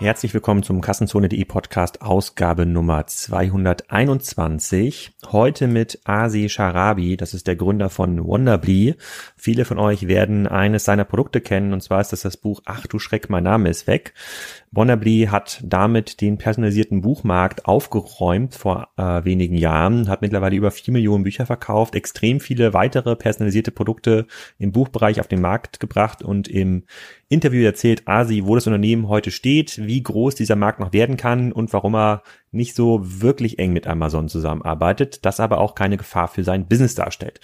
Herzlich willkommen zum Kassenzone.de Podcast Ausgabe Nummer 221. Heute mit Asi Sharabi, das ist der Gründer von Wonderbly. Viele von euch werden eines seiner Produkte kennen und zwar ist das das Buch Ach du Schreck, mein Name ist weg. Wonderbly hat damit den personalisierten Buchmarkt aufgeräumt vor äh, wenigen Jahren, hat mittlerweile über vier Millionen Bücher verkauft, extrem viele weitere personalisierte Produkte im Buchbereich auf den Markt gebracht und im Interview erzählt Asi, wo das Unternehmen heute steht, wie groß dieser Markt noch werden kann und warum er nicht so wirklich eng mit Amazon zusammenarbeitet, das aber auch keine Gefahr für sein Business darstellt.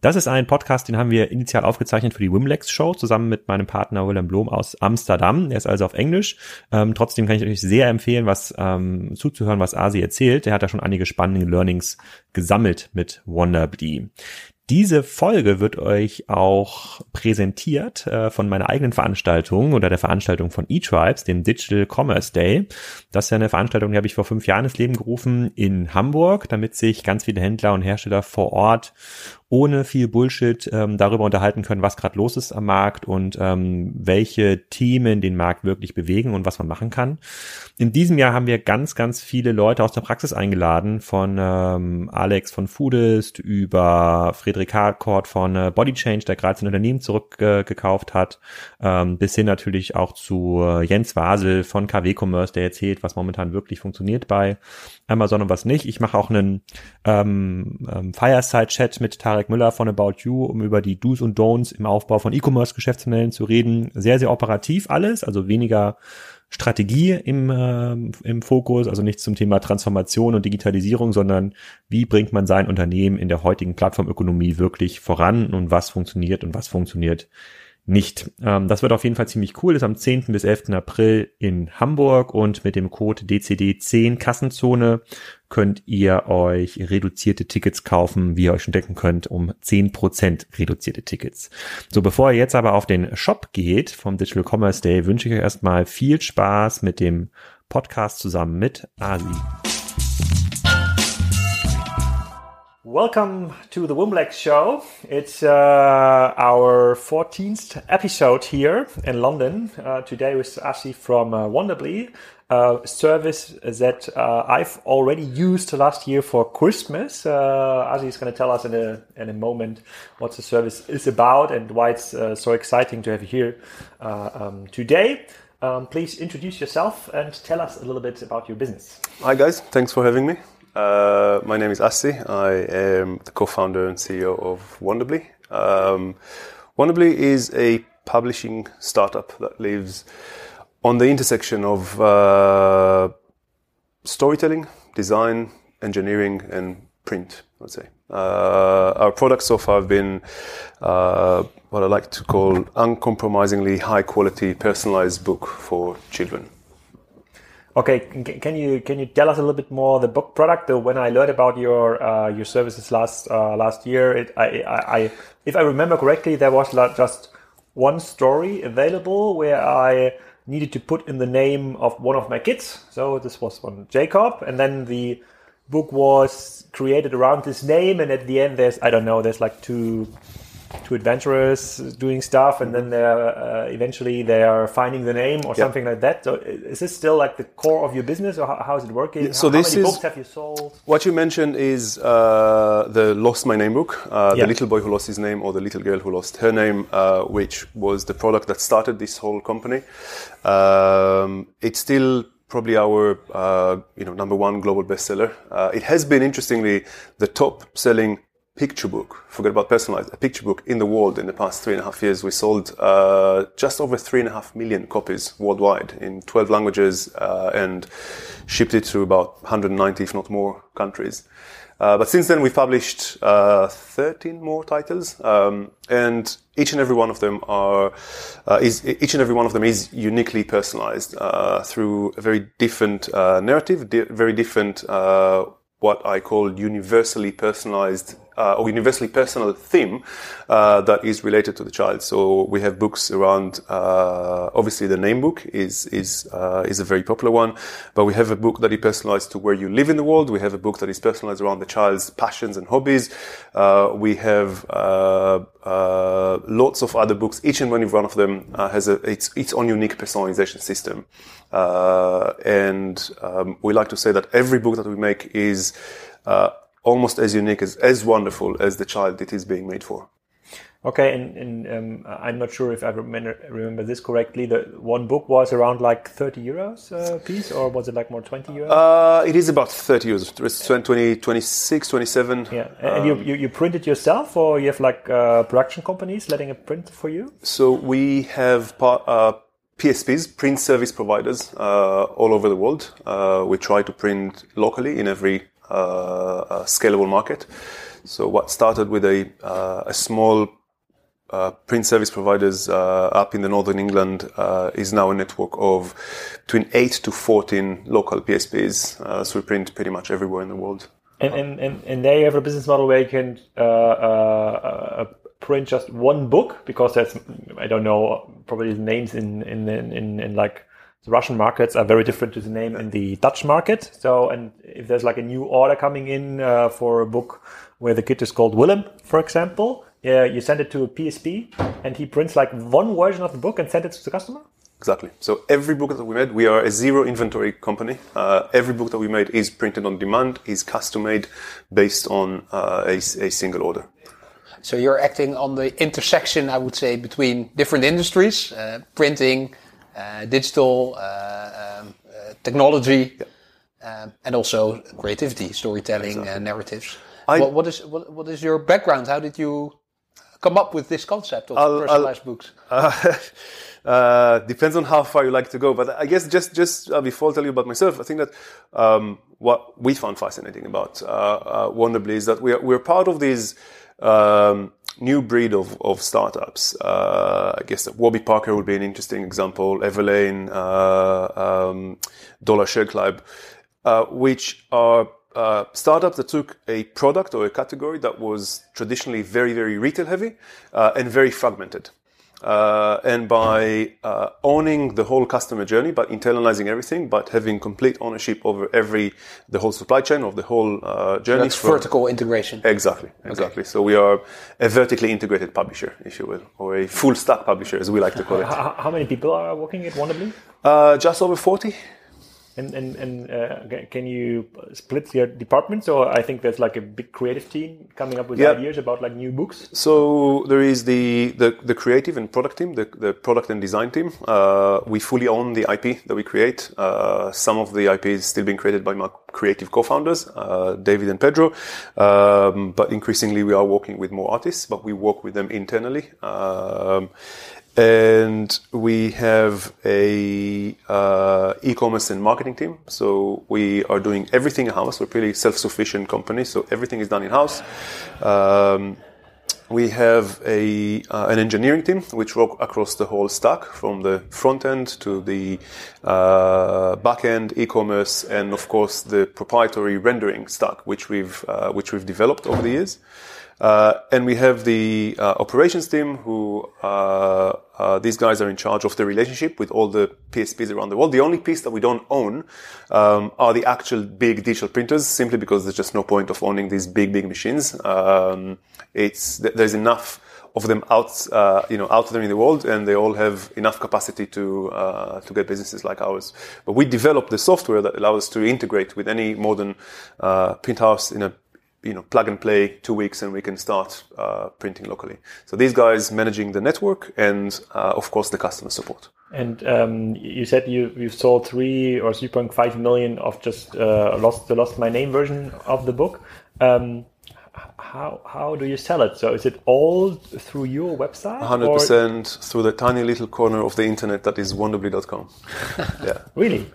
Das ist ein Podcast, den haben wir initial aufgezeichnet für die Wimlex Show zusammen mit meinem Partner Willem Blom aus Amsterdam. Er ist also auf Englisch. Ähm, trotzdem kann ich euch sehr empfehlen, was ähm, zuzuhören, was Asi erzählt. Er hat da schon einige spannende Learnings gesammelt mit Wonderbee. Diese Folge wird euch auch präsentiert äh, von meiner eigenen Veranstaltung oder der Veranstaltung von eTribes, dem Digital Commerce Day. Das ist ja eine Veranstaltung, die habe ich vor fünf Jahren ins Leben gerufen in Hamburg, damit sich ganz viele Händler und Hersteller vor Ort ohne viel Bullshit ähm, darüber unterhalten können, was gerade los ist am Markt und ähm, welche Themen den Markt wirklich bewegen und was man machen kann. In diesem Jahr haben wir ganz, ganz viele Leute aus der Praxis eingeladen, von ähm, Alex von Foodist über Friedrich Harcourt von äh, Body Change, der gerade sein Unternehmen zurückgekauft äh, hat, ähm, bis hin natürlich auch zu äh, Jens Wasel von KW Commerce, der erzählt, was momentan wirklich funktioniert bei Amazon und was nicht. Ich mache auch einen ähm, ähm, Fireside-Chat mit Tarek Müller von About You, um über die Do's und Don'ts im Aufbau von E-Commerce-Geschäftsmodellen zu reden. Sehr, sehr operativ alles, also weniger Strategie im, äh, im Fokus, also nicht zum Thema Transformation und Digitalisierung, sondern wie bringt man sein Unternehmen in der heutigen Plattformökonomie wirklich voran und was funktioniert und was funktioniert nicht. Ähm, das wird auf jeden Fall ziemlich cool. Ist am 10. bis 11. April in Hamburg und mit dem Code DCD10 Kassenzone könnt ihr euch reduzierte Tickets kaufen, wie ihr euch schon denken könnt, um 10% reduzierte Tickets. So, bevor ihr jetzt aber auf den Shop geht vom Digital Commerce Day, wünsche ich euch erstmal viel Spaß mit dem Podcast zusammen mit Ali. Welcome to the Wimblex show. It's uh, our 14th episode here in London. Uh, today with Asi from uh, Wonderbly, a service that uh, I've already used last year for Christmas. Uh, Asi is going to tell us in a, in a moment what the service is about and why it's uh, so exciting to have you here uh, um, today. Um, please introduce yourself and tell us a little bit about your business. Hi guys, thanks for having me. Uh, my name is Asi. I am the co-founder and CEO of Wonderbly. Um, Wonderbly is a publishing startup that lives on the intersection of uh, storytelling, design, engineering, and print. I'd say uh, our products so far have been uh, what I like to call uncompromisingly high quality, personalized book for children. Okay, can you can you tell us a little bit more the book product? When I learned about your uh, your services last uh, last year, it, I, I, I, if I remember correctly, there was just one story available where I needed to put in the name of one of my kids. So this was one Jacob, and then the book was created around this name, and at the end, there's I don't know, there's like two too adventurous doing stuff and then they're uh, eventually they are finding the name or yep. something like that. So is this still like the core of your business or how, how is it working? Yeah, so how, this how many is books have you sold? What you mentioned is uh, the lost my name book uh, the little boy who lost his name or the little girl who lost her name uh, which was the product that started this whole company. Um, it's still probably our uh, you know number one global bestseller. Uh, it has been interestingly the top selling picture book, forget about personalized, a picture book in the world in the past three and a half years. We sold uh, just over three and a half million copies worldwide in 12 languages uh, and shipped it to about 190, if not more, countries. Uh, but since then, we've published uh, 13 more titles, um, and each and every one of them are uh, is each and every one of them is uniquely personalized uh, through a very different narrative, di- very different what I call universally personalized uh, or universally personal theme uh, that is related to the child. So we have books around. Uh, obviously, the name book is is uh, is a very popular one, but we have a book that is personalized to where you live in the world. We have a book that is personalized around the child's passions and hobbies. Uh, we have uh, lots of other books. Each and every one of them has a, its its own unique personalization system, and um, we like to say that every book that we make is almost as unique as as wonderful as the child it is being made for. Okay, and, and um, I'm not sure if I remember, remember this correctly. The one book was around like 30 euros a piece, or was it like more 20 euros? Uh, it is about 30 euros. It's 20, 26, 27. Yeah, and um, you, you, you print it yourself, or you have like uh, production companies letting it print for you? So we have part, uh, PSPs, print service providers, uh, all over the world. Uh, we try to print locally in every uh, scalable market. So what started with a, a small uh, print service providers uh, up in the northern England uh, is now a network of between 8 to 14 local PSPs. Uh, so we print pretty much everywhere in the world. And, and, and, and they have a business model where you can uh, uh, print just one book because that's, I don't know, probably the names in, in, in, in, like the Russian markets are very different to the name in the Dutch market. So, and if there's like a new order coming in for a book where the kit is called Willem, for example, uh, you send it to a PSP, and he prints like one version of the book and send it to the customer. Exactly. So every book that we made, we are a zero inventory company. Uh, every book that we made is printed on demand, is custom made based on uh, a, a, single order. So you're acting on the intersection, I would say, between different industries, uh, printing, uh, digital, uh, um, uh, technology, yeah. and also creativity, storytelling, exactly. narratives. I, what, what is what, what is your background? How did you come up with this concept of I'll, personalized I'll, books? Uh, uh, depends on how far you like to go. But I guess just just uh, before I tell you about myself, I think that um, what we found fascinating about uh, uh Wonderbly is that we're we're part of these. Um, new breed of, of startups. Uh, I guess Warby Parker would be an interesting example. Everlane, um, Dollar Shave Club, which are uh, startups that took a product or a category that was traditionally very, very retail heavy uh, and very fragmented. Uh, and by uh, owning the whole customer journey, but internalizing everything, but having complete ownership over every the whole supply chain of the whole uh, journey. That's from, vertical integration. Exactly, exactly. Okay. So we are a vertically integrated publisher, if you will, or a full stack publisher, as we like to call it. How, how many people are working at Wonderbly? Uh, just over forty. And and and uh, can you split your departments? Or I think there's like a big creative team coming up with yeah. ideas about like new books. So there is the the, the creative and product team, the, the product and design team. Uh, we fully own the IP that we create. Uh, some of the IP is still being created by my creative co-founders, uh, David and Pedro. Um, but increasingly, we are working with more artists, but we work with them internally. Um, and we have a uh, e-commerce and marketing team. So we are doing everything in house. We're a pretty self-sufficient company, so everything is done in house. Um, we have a uh, an engineering team which work across the whole stack, from the front end to the uh, back end, e-commerce, and of course the proprietary rendering stack, which we've uh, which we've developed over the years. Uh, and we have the uh, operations team who uh, uh, these guys are in charge of the relationship with all the PSPs around the world. The only piece that we don't own um, are the actual big digital printers, simply because there's just no point of owning these big, big machines. Um, it's there's enough of them out, uh, you know, out there in the world, and they all have enough capacity to uh, to get businesses like ours. But we developed the software that allows us to integrate with any modern uh, print house in a you know, plug and play two weeks and we can start uh, printing locally. So these guys managing the network and uh, of course the customer support. And um, you said you you sold three or three point five million of just uh, lost the lost my name version of the book. Um, how how do you sell it? So is it all through your website? Hundred percent through the tiny little corner of the internet that is wonderbly.com. yeah. Really?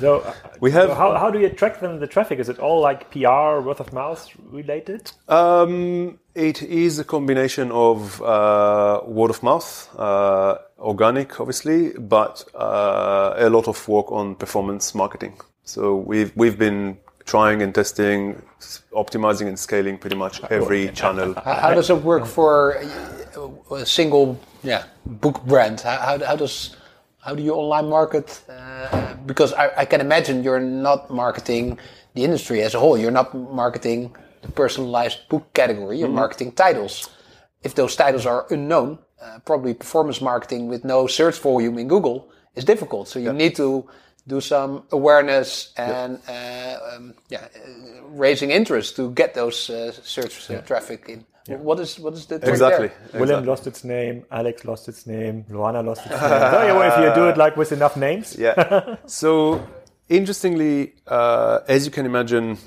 So uh, we have. So how, how do you attract them the traffic? Is it all like PR, word of mouth related? Um, it is a combination of uh, word of mouth, uh, organic, obviously, but uh, a lot of work on performance marketing. So we've we've been trying and testing, optimizing and scaling pretty much every channel. How, how does it work for a single yeah book brand? How, how, how does how do you online market? Uh, because I, I, can imagine you're not marketing the industry as a whole. You're not marketing the personalized book category. You're mm-hmm. marketing titles. If those titles are unknown, uh, probably performance marketing with no search volume in Google is difficult. So you need to do some awareness and uh, um, yeah, uh, raising interest to get those uh, search uh, traffic in. What is what is the exactly, exactly? William lost its name. Alex lost its name. Luana lost its name. so if you do it like with enough names. Yeah. so interestingly, uh, as you can imagine,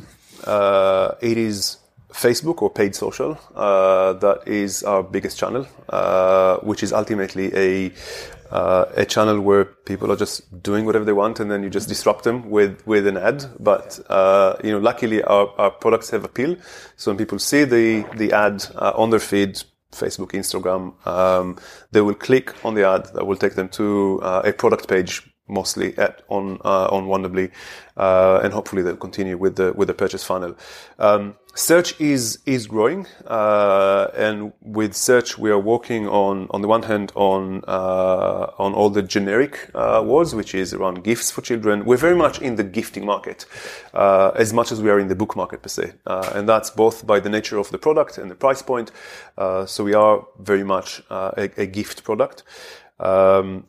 uh, it is Facebook or paid social uh, that is our biggest channel, uh, which is ultimately a uh, a channel where people are just doing whatever they want, and then you just disrupt them with with an ad. But uh, you know, luckily our, our products have appeal, so when people see the the ad uh, on their feed. Facebook, Instagram, um, they will click on the ad that will take them to uh, a product page mostly at on uh, on Wonderbly, uh, and hopefully they'll continue with the with the purchase funnel. Um, search is is growing, uh, and with search we are working on on the one hand on uh, on all the generic words, which is around gifts for children. We're very much in the gifting market, as much as we are in the book market per se, and that's both by the nature of the product and the price point. so we are very much a, a, gift product. Um,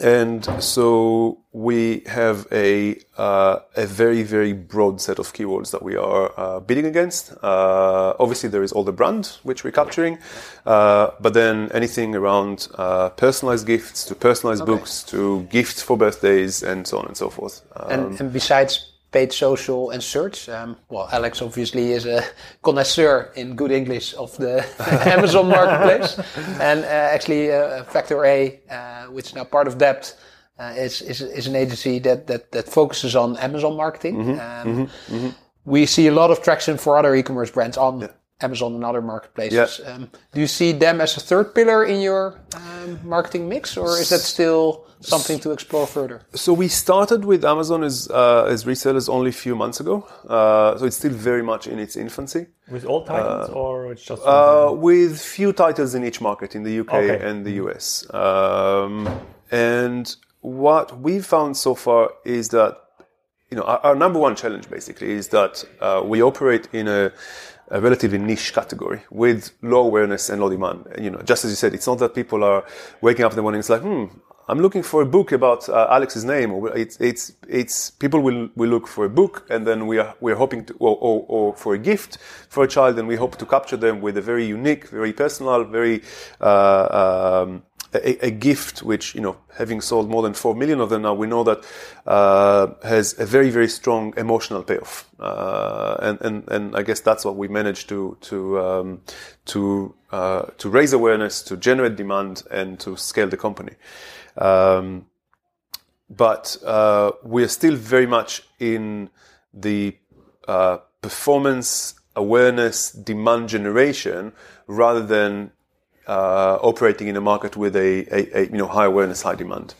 and so we have a uh, a very very broad set of keywords that we are uh, bidding against. Uh, obviously, there is all the brand which we're capturing, uh, but then anything around uh, personalized gifts to personalized okay. books to gifts for birthdays and so on and so forth. Um, and, and besides paid social and search. Um, well, Alex obviously is a connoisseur in good English of the Amazon marketplace, and uh, actually uh, Factor A, uh, which is now part of Dept, uh, is, is is an agency that that that focuses on Amazon marketing. Mm-hmm, um, mm-hmm, mm-hmm. We see a lot of traction for other e-commerce brands on. Yeah. Amazon and other marketplaces. Yeah. Um, do you see them as a third pillar in your um, marketing mix, or is that still something to explore further? So we started with Amazon as uh, as resellers only a few months ago. Uh, so it's still very much in its infancy. With all titles, uh, or it's just uh, with few titles in each market in the UK okay. and the US. Um, and what we've found so far is that you know our, our number one challenge basically is that uh, we operate in a a relatively niche category with low awareness and low demand. You know, just as you said, it's not that people are waking up in the morning. It's like, hmm, I'm looking for a book about uh, Alex's name, or it's it's it's people will will look for a book, and then we are we're hoping to, or, or, or for a gift for a child, and we hope to capture them with a very unique, very personal, very uh, um, a, a, gift which you know having sold more than four million of them now we know that uh, has a very very strong emotional payoff. Uh, and, and and I guess that's what we managed to to um, to uh, to raise awareness to generate demand and to scale the company. Um, but uh, we are still very much in the uh, performance awareness demand generation rather than uh, operating in a market with a, a, a, you know high awareness, high demand.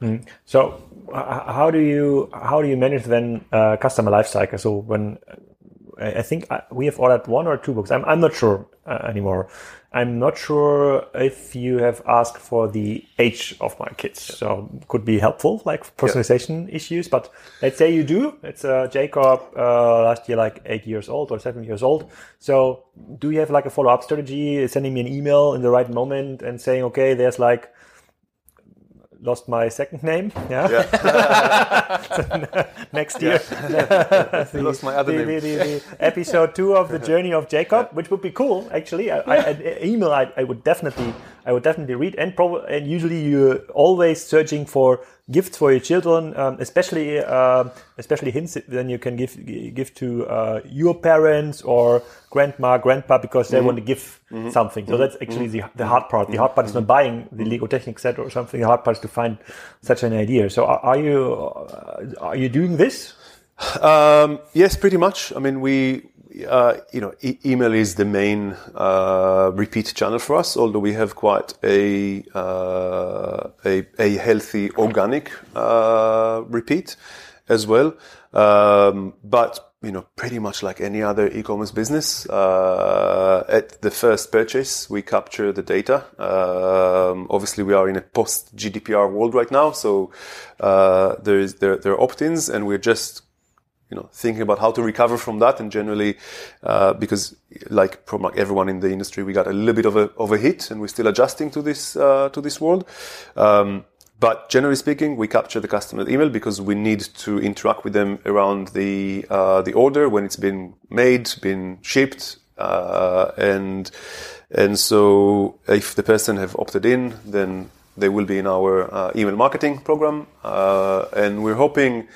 Mm. So how do you how do you manage then uh, customer lifecycle? So when I think uh, we have ordered one or two books. I'm I'm not sure uh, anymore. I'm not sure if you have asked for the age of my kids. Yeah. So could be helpful, like personalization yeah. issues. But let's say you do. It's uh, Jacob uh, last year, like eight years old or seven years old. So do you have like a follow up strategy, sending me an email in the right moment and saying, okay, there's like lost my second name. Yeah. yeah. Next year. Yeah. the, lost my other the, name. The, the, episode two of the journey of Jacob, which would be cool. Actually, I, I, email I, I would definitely I would definitely read and probably and usually you're always searching for gifts for your children, um, especially uh, especially hints then you can give give to uh, your parents or grandma, grandpa because they mm-hmm. want to give mm-hmm. something. So mm-hmm. that's actually the, the hard part. The hard part is not buying the Lego Technic set or something. The hard part is to find such an idea. So are, are you uh, are you doing this? Um, yes, pretty much. I mean, we uh, you know, e- email is the main uh, repeat channel for us. Although we have quite a uh, a, a, healthy organic uh, repeat as well. Um, but you know, pretty much like any other e-commerce business, uh, at the first purchase, we capture the data. Um, obviously, we are in a post GDPR world right now, so there is there, there are opt-ins, and we're just you know thinking about how to recover from that. And generally, uh, because like from like everyone in the industry, we got a little bit of a of a hit, and we're still adjusting to this uh, to this world. Um, but generally speaking, we capture the customer email because we need to interact with them around the uh, the order when it's been made, been shipped, uh, and and so if the person have opted in, then they will be in our uh, email marketing program, uh, and we're hoping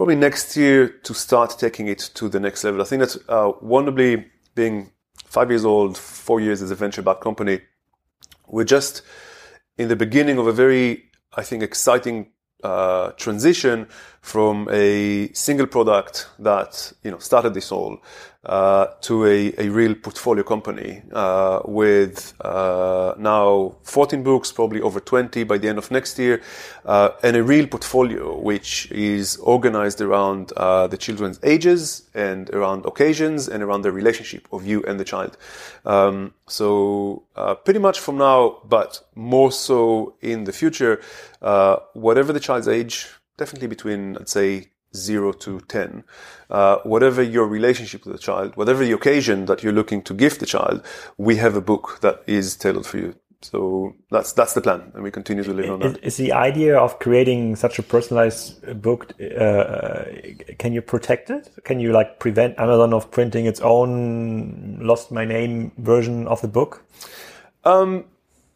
probably next year to start taking it to the next level. I think that uh, Wonderbly being five years old, four years as a venture-backed company, we're just in the beginning of a very, I think, exciting uh, transition from a single product that you know started this all uh, to a, a real portfolio company uh, with uh, now 14 books, probably over 20 by the end of next year, uh, and a real portfolio which is organized around uh, the children's ages and around occasions and around the relationship of you and the child. Um, so uh, pretty much from now, but more so in the future, whatever the child's age, definitely between, I'd say, zero to 10. Uh, whatever your relationship with the child, whatever the occasion that you're looking to gift the child, we have a book that is tailored for you. So that's that's the plan, and we continue to live on that. Is the idea of creating such a personalized book? Uh, can you protect it? Can you like prevent Amazon of printing its own "Lost My Name" version of the book? Um,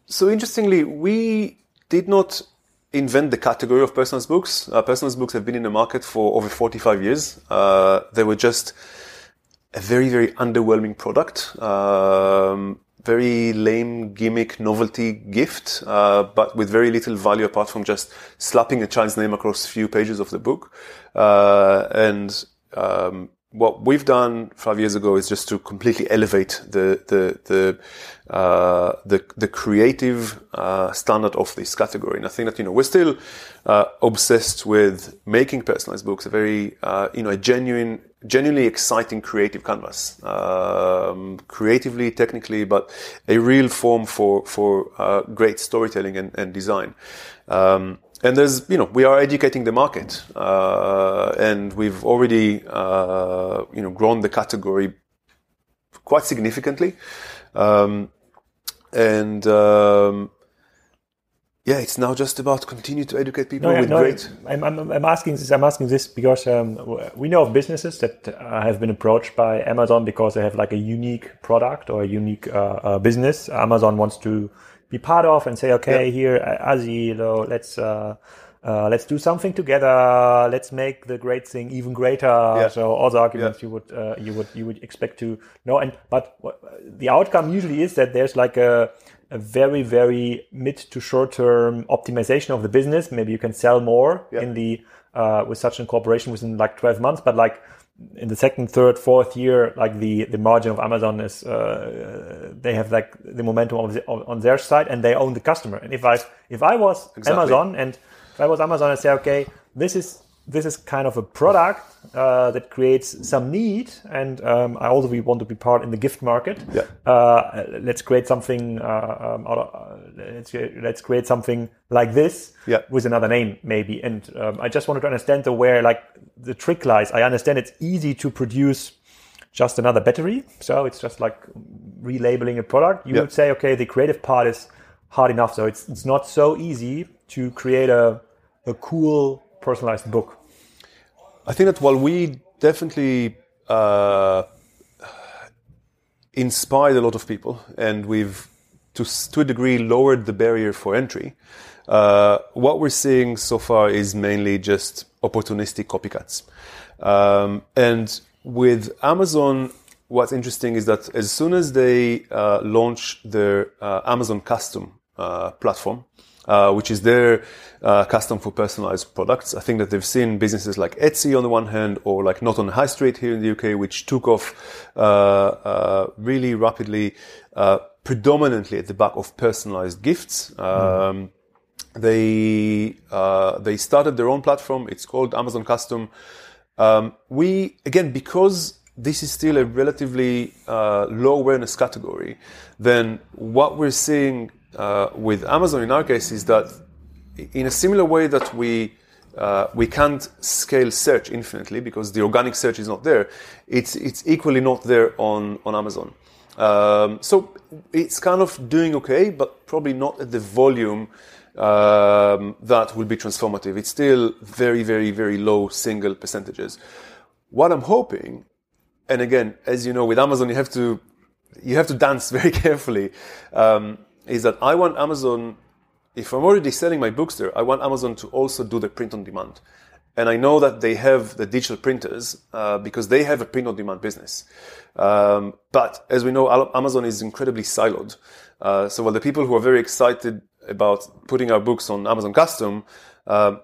so interestingly, we did not invent the category of personal books. Uh, books have been in the market for over 45 years. Uh, they were just a very, very underwhelming product. Um, very lame gimmick novelty gift, uh, but with very little value apart from just slapping a child's name across a few pages of the book. Uh, and um, what we've done five years ago is just to completely elevate the the the uh, the, the, creative uh, standard of this category. And I think that you know we're still uh, obsessed with making personalized books a very uh, you know a genuine, genuinely exciting creative canvas, um, creatively, technically, but a real form for for uh, great storytelling and, and design. Um, and there's you know we are educating the market uh, and we've already uh, you know grown the category quite significantly um, and um, yeah, it's now just about continue to educate people no, with no, great. I'm, I'm, I'm, asking this. I'm asking this because um, we know of businesses that uh, have been approached by Amazon because they have like a unique product or a unique uh, uh, business. Amazon wants to be part of and say, okay, yeah. here, Asi, you know, let's, uh, uh, let's do something together. Let's make the great thing even greater. Yeah. So all the arguments yeah. you would uh, you would you would expect to know. And but the outcome usually is that there's like a a very very mid to short term optimization of the business. Maybe you can sell more yeah. in the uh, with such a cooperation within like 12 months. But like in the second, third, fourth year, like the, the margin of Amazon is, uh, they have like the momentum of the, on their side and they own the customer. And if I, if I was exactly. Amazon and if I was Amazon I say, okay, this is this is kind of a product uh, that creates some need, and um, I also we want to be part in the gift market. Yeah. Uh, let's create something. Uh, um, of, uh, let's let's create something like this yeah. with another name, maybe. And um, I just wanted to understand the where like the trick lies. I understand it's easy to produce just another battery, so it's just like relabeling a product. You yeah. would say, okay, the creative part is hard enough, so it's it's not so easy to create a a cool personalized book? I think that while we definitely uh, inspired a lot of people, and we've to, to a degree lowered the barrier for entry, uh, what we're seeing so far is mainly just opportunistic copycats. Um, and with Amazon, what's interesting is that as soon as they uh, launch their uh, Amazon Custom uh, platform, uh, which is their uh, custom for personalized products. I think that they've seen businesses like Etsy on the one hand, or like Not on High Street here in the UK, which took off uh, uh really rapidly, uh, predominantly at the back of personalized gifts. Um, They uh, they started their own platform. It's called Amazon Custom. Um, we again because this is still a relatively uh, low awareness category. Then what we're seeing uh, with Amazon in our case is that in a similar way that we uh, we can't scale search infinitely because the organic search is not there. It's it's equally not there on on Amazon. Um, so it's kind of doing okay, but probably not at the volume um, that will be transformative. It's still very, very, very low single percentages. What I'm hoping, and again, as you know, with Amazon, you have to you have to dance very carefully. Um, is that I want Amazon if I'm already selling my books there, I want Amazon to also do the print on demand. And I know that they have the digital printers uh, because they have a print on demand business. Um, but as we know, Amazon is incredibly siloed. Uh, so while the people who are very excited about putting our books on Amazon Custom, uh,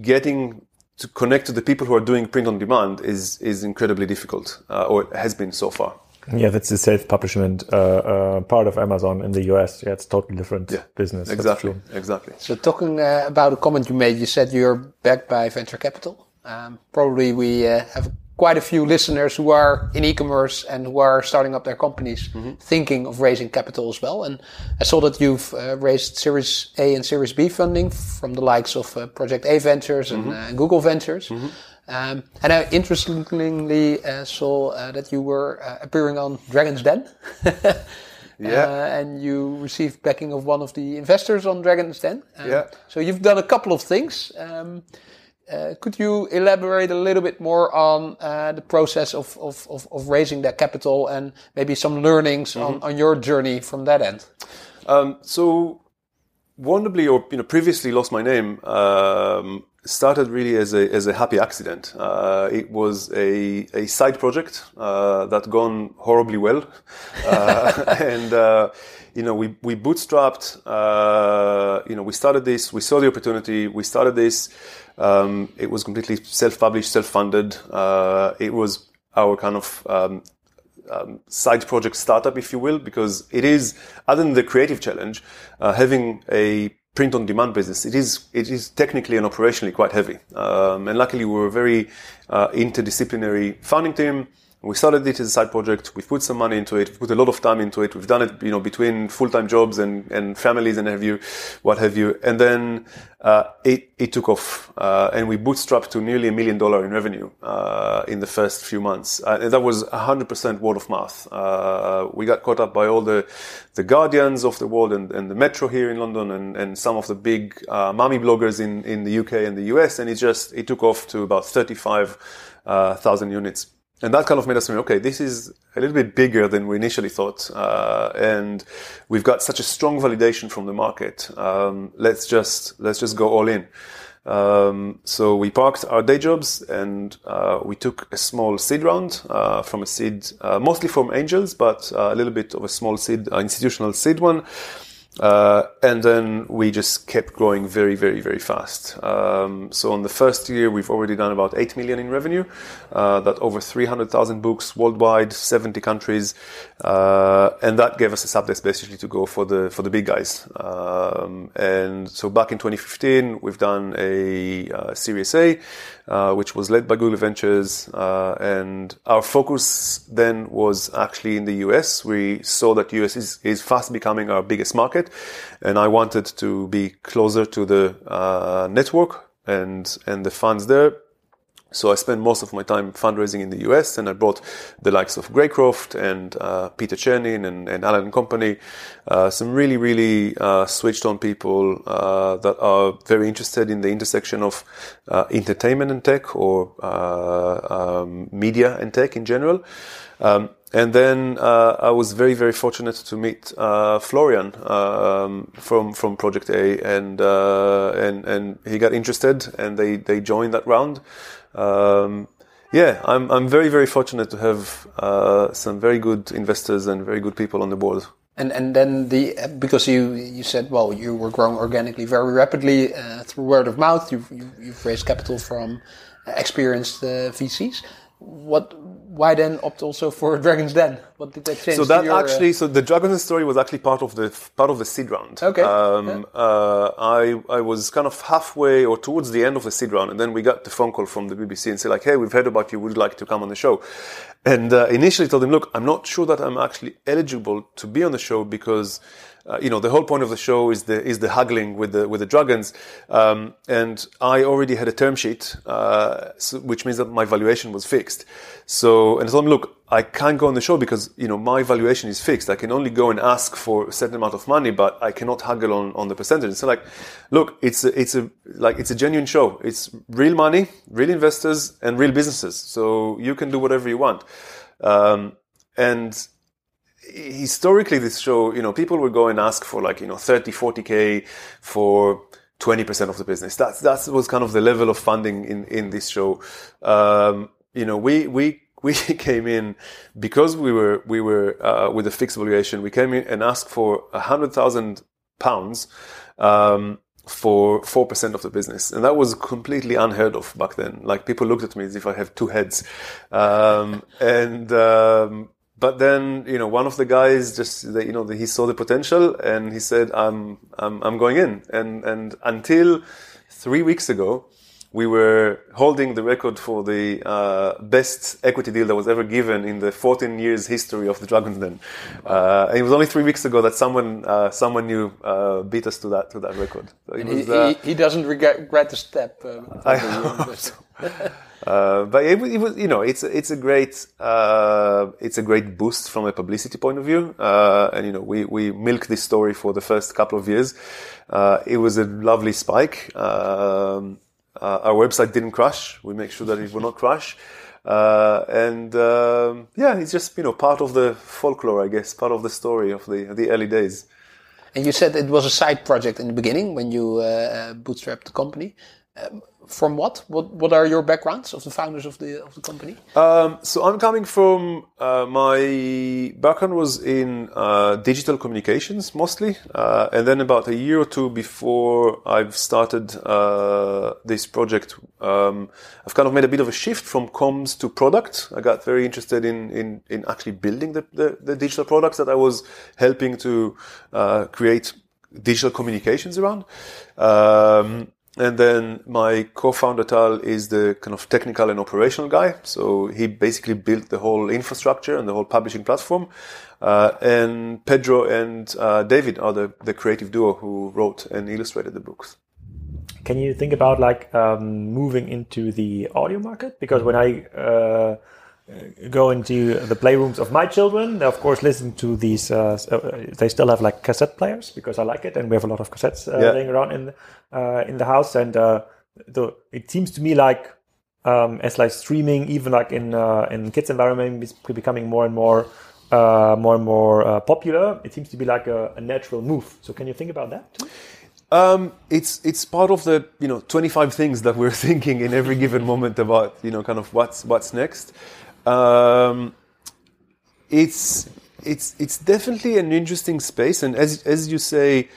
getting to connect to the people who are doing print on demand is is incredibly difficult, uh, or has been so far. Yeah, that's the self-publishment uh, uh, part of Amazon in the US. Yeah, it's totally different yeah, business. Exactly, exactly. So talking uh, about a comment you made, you said you're backed by venture capital. Um, probably we uh, have quite a few listeners who are in e-commerce and who are starting up their companies, mm-hmm. thinking of raising capital as well. And I saw that you've uh, raised Series A and Series B funding from the likes of uh, Project A Ventures and mm-hmm. Google Ventures. Mm-hmm. Um, and I interestingly uh, saw uh, that you were uh, appearing on Dragon's Den. yeah. Uh, and you received backing of one of the investors on Dragon's Den. Um, yeah. So you've done a couple of things. Um, uh, could you elaborate a little bit more on uh, the process of, of, of, of, raising that capital and maybe some learnings mm-hmm. on, on your journey from that end? Um, so, Wonderbly, or you know, previously lost my name. Started really as a, as a happy accident. Uh, it was a, a side project uh, that gone horribly well, uh, and uh, you know we we bootstrapped. Uh, you know we started this. We saw the opportunity. We started this. Um, it was completely self-published, self-funded. Uh, it was our kind of um, um, side project startup, if you will, because it is, other than the creative challenge, having a print on demand business, it is it is technically and operationally quite heavy. Um, and luckily, we were a very uh, interdisciplinary founding team. We started it as a side project. We've put some money into it. We've put a lot of time into it. We've done it, you know, between full-time jobs and, and families and have you, what have you. And then, uh, it, it took off, uh, and we bootstrapped to nearly a million dollar in revenue, uh, in the first few months. Uh, and that was 100% word of mouth. Uh, we got caught up by all the, the guardians of the world and, and the metro here in London and, and some of the big, uh, mommy bloggers in, in the UK and the US. And it just, it took off to about 35,000 units and that kind of made us think, okay, this is a little bit bigger than we initially thought, uh, and we've got such a strong validation from the market. Um, let's just let's just go all in. Um, so we parked our day jobs and uh, we took a small seed round uh, from a seed, uh, mostly from angels, but uh, a little bit of a small seed, uh, institutional seed one. Uh, and then we just kept growing very, very, very fast. Um, so on the first year, we've already done about 8 million in revenue. Uh, that over 300,000 books worldwide, 70 countries. Uh, and that gave us a subdesk basically to go for the, for the big guys. Um, and so back in 2015, we've done a uh, Series A, uh, which was led by Google Ventures. Uh, and our focus then was actually in the US. We saw that US is, is fast becoming our biggest market. And I wanted to be closer to the uh, network and, and the funds there. So I spent most of my time fundraising in the US, and I brought the likes of Greycroft and uh, Peter Chernin and, and Allen Company, uh, some really, really uh, switched on people uh, that are very interested in the intersection of uh, entertainment and tech or uh, um, media and tech in general. Um, and then I was very, very fortunate to meet Florian um, from from Project A, and and and he got interested, and they they joined that round um, yeah, I'm I'm very very fortunate to have uh, some very good investors and very good people on the board. And and then the because you you said well you were growing organically very rapidly uh, through word of mouth. You've you've raised capital from experienced uh, VCs. What why then opt also for Dragons Den? What did that change? So that your, uh, actually, so the Dragon's Den story was actually part of the part of the seed round. Okay. Um, Yeah. uh, I I was kind of halfway or towards the end of the seed round, and then we got the phone call from the BBC and say like, "Hey, we've heard about you. Would you like to come on the show?" And uh, initially told them, "Look, I'm not sure that I'm actually eligible to be on the show because." Uh, you know, the whole point of the show is the is the haggling with the with the dragons, um, and I already had a term sheet, uh, so, which means that my valuation was fixed. So, and I told him, look, I can't go on the show because you know my valuation is fixed. I can only go and ask for a certain amount of money, but I cannot haggle on, on the percentage. So, like, look, it's a, it's a like it's a genuine show. It's real money, real investors, and real businesses. So you can do whatever you want. Um, and historically this show you know people would go and ask for like you know 30 40k for 20% of the business that's that was kind of the level of funding in in this show um, you know we we we came in because we were we were uh, with a fixed valuation we came in and asked for a hundred thousand pounds um, for 4% of the business. And that was completely unheard of back then. Like people looked at me as if I have two heads. Um, and, um, but then, you know, one of the guys just, you know, he saw the potential and he said, I'm, I'm, I'm going in. And, and until three weeks ago, we were holding the record for the uh, best equity deal that was ever given in the 14 years history of the Dragon's Den. Uh, and it was only three weeks ago that someone uh, someone new uh, beat us to that to that record. So it he, uh, he, he doesn't regret, regret the step. Uh, I so. Uh, but it, it was, you know, it's it's a great uh, it's a great boost from a publicity point of view. Uh, and you know, we we milked this story for the first couple of years. Uh, it was a lovely spike. Um, uh, our website didn't crash. We make sure that it will not crash. Uh, and um, yeah, it's just you know part of the folklore, I guess, part of the story of the the early days. And you said it was a side project in the beginning when you bootstrapped the company. Um, from what? What What are your backgrounds of the founders of the of the company? Um, so I'm coming from uh, my background was in uh, digital communications mostly, uh, and then about a year or two before I've started uh, this project, um, I've kind of made a bit of a shift from comms to product. I got very interested in in, in actually building the, the, the digital products that I was helping to uh, create digital communications around. Um, and then my co-founder Tal is the kind of technical and operational guy. So he basically built the whole infrastructure and the whole publishing platform. Uh, and Pedro and uh, David are the, the creative duo who wrote and illustrated the books. Can you think about like um, moving into the audio market? Because when I uh, go into the playrooms of my children, they of course listen to these. Uh, uh, they still have like cassette players because I like it, and we have a lot of cassettes uh, Yeah. laying around in the, uh, in the house. And uh, the, it seems to me like um, as like streaming, even like in uh, in kids environment, is becoming more and more. Uh, more and more uh, popular. It seems to be like a, a natural move. So, can you think about that too? Um, it's it's part of the you know 25 things that we're thinking in every given moment about you know kind of what's what's next. Um, it's it's it's definitely an interesting space, and as as you say,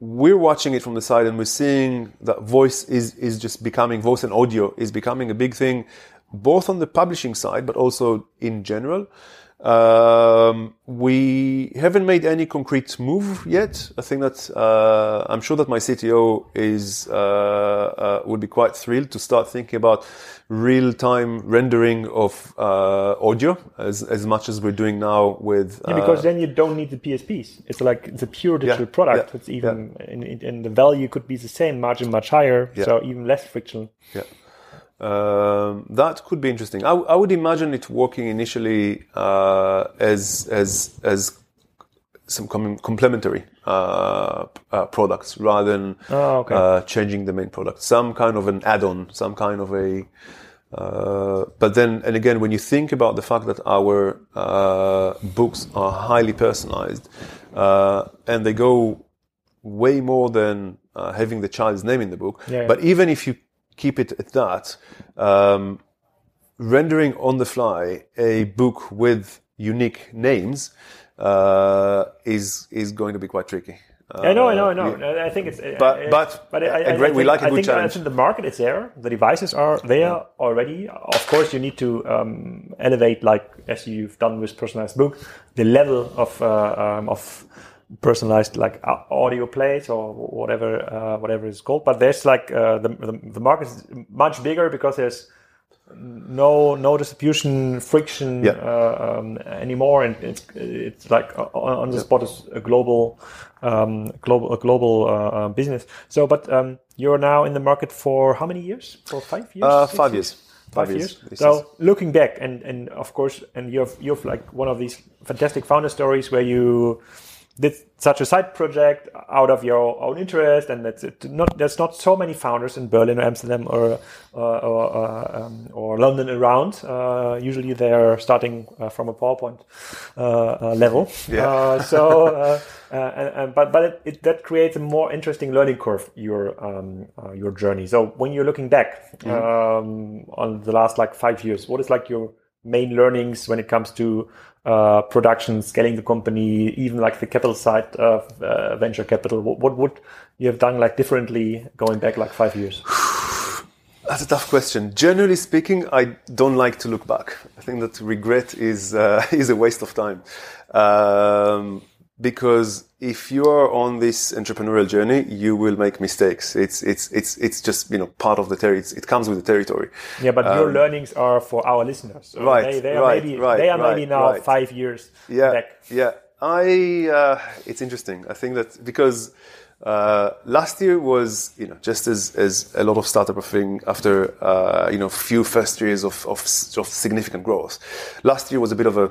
we're watching it from the side, and we're seeing that voice is is just becoming voice and audio is becoming a big thing, both on the publishing side, but also in general. Um, we haven't made any concrete move yet. I think that uh, I'm sure that my CTO is uh, uh, would be quite thrilled to start thinking about real-time rendering of uh, audio as as much as we're doing now with. Yeah, because then you don't need the PSPs. It's like it's a pure digital Yeah, product. yeah, It's even and, and the value could be the same, margin much higher, so even less friction. Yeah. Um, that could be interesting. I, would imagine it working initially uh, as as as some com- complementary uh, uh, products rather than Oh, okay. uh, changing the main product. Some kind of an add-on, some kind of a. Uh, but then, and again, when you think about the fact that our uh, books are highly personalized uh, and they go way more than uh, having the child's name in the book. Yeah. But even if you keep it at that, um, rendering on the fly a book with unique names uh, is is going to be quite tricky. I know, I know, I know. I think it's. But but, but I, I, great, we like a I good think, challenge. I think the market is there. The devices are there already. Of course, you need to um, elevate, like as you've done with personalized book, the level of uh, um, of personalized like audio plays or whatever uh, whatever it's called. But there's like uh, the, the the market is much bigger because there's no no distribution friction Yeah. uh, um, anymore, and it's it's like on, on the spot is a global um, global a global uh, uh, business. So, but um, you're now in the market for how many years? For five years? Uh, five years. Five years. This So looking back, and and of course, and you've you've like one of these fantastic founder stories where you did such a side project out of your own interest, and that's it. Not there's not so many founders in Berlin or Amsterdam or or or, uh, um, or London around. Uh, usually they're starting uh, from a PowerPoint uh, uh, level. Yeah. Uh, so, uh, uh, and, and, but but it, it, that creates a more interesting learning curve your um, uh, your journey. So when you're looking back um, on the last like five years, what is like your main learnings when it comes to uh, production, scaling the company, even like the capital side of uh, venture capital? What, what would you have done like differently going back like five years? That's a tough question. Generally speaking, I don't like to look back. I think that regret is uh, is a waste of time, um, because if you are on this entrepreneurial journey, you will make mistakes. It's it's it's it's just you know part of the territory. It comes with the territory. Yeah, but your learnings are for our listeners. So Um, Right, They, they are right, maybe right, they are maybe now right. five years yeah, back. Yeah, I. Uh, it's interesting. I think that because uh, last year was you know just as as a lot of startup feeling after uh, you know few first years of, of of significant growth. Last year was a bit of a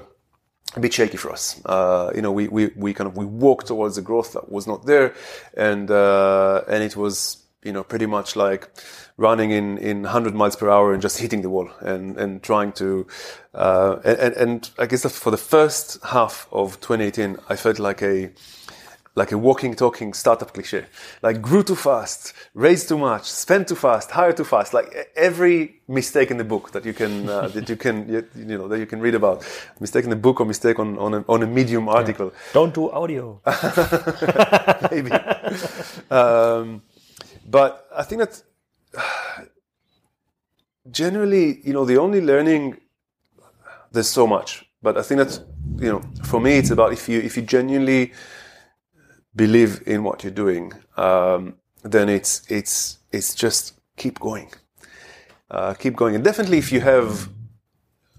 a bit shaky for us. Uh, you know, we, we, we kind of, we walked towards the growth that was not there. And, uh, and it was, you know, pretty much like running in, in 100 miles per hour and just hitting the wall and, and trying to, uh, and, and, and I guess for the first half of 2018, I felt like a, like a walking, talking startup cliche. Like grew too fast, raised too much, spent too fast, hired too fast. Like every mistake in the book that you can uh, that you can you, you know that you can read about, mistake in the book or mistake on on a, on a Medium article, Don't do audio. maybe. um, but I think that generally, you know, the only learning there's so much, but I think that you know, for me, it's about if you if you genuinely believe in what you're doing, um, then it's it's it's just keep going, uh, keep going, and definitely if you have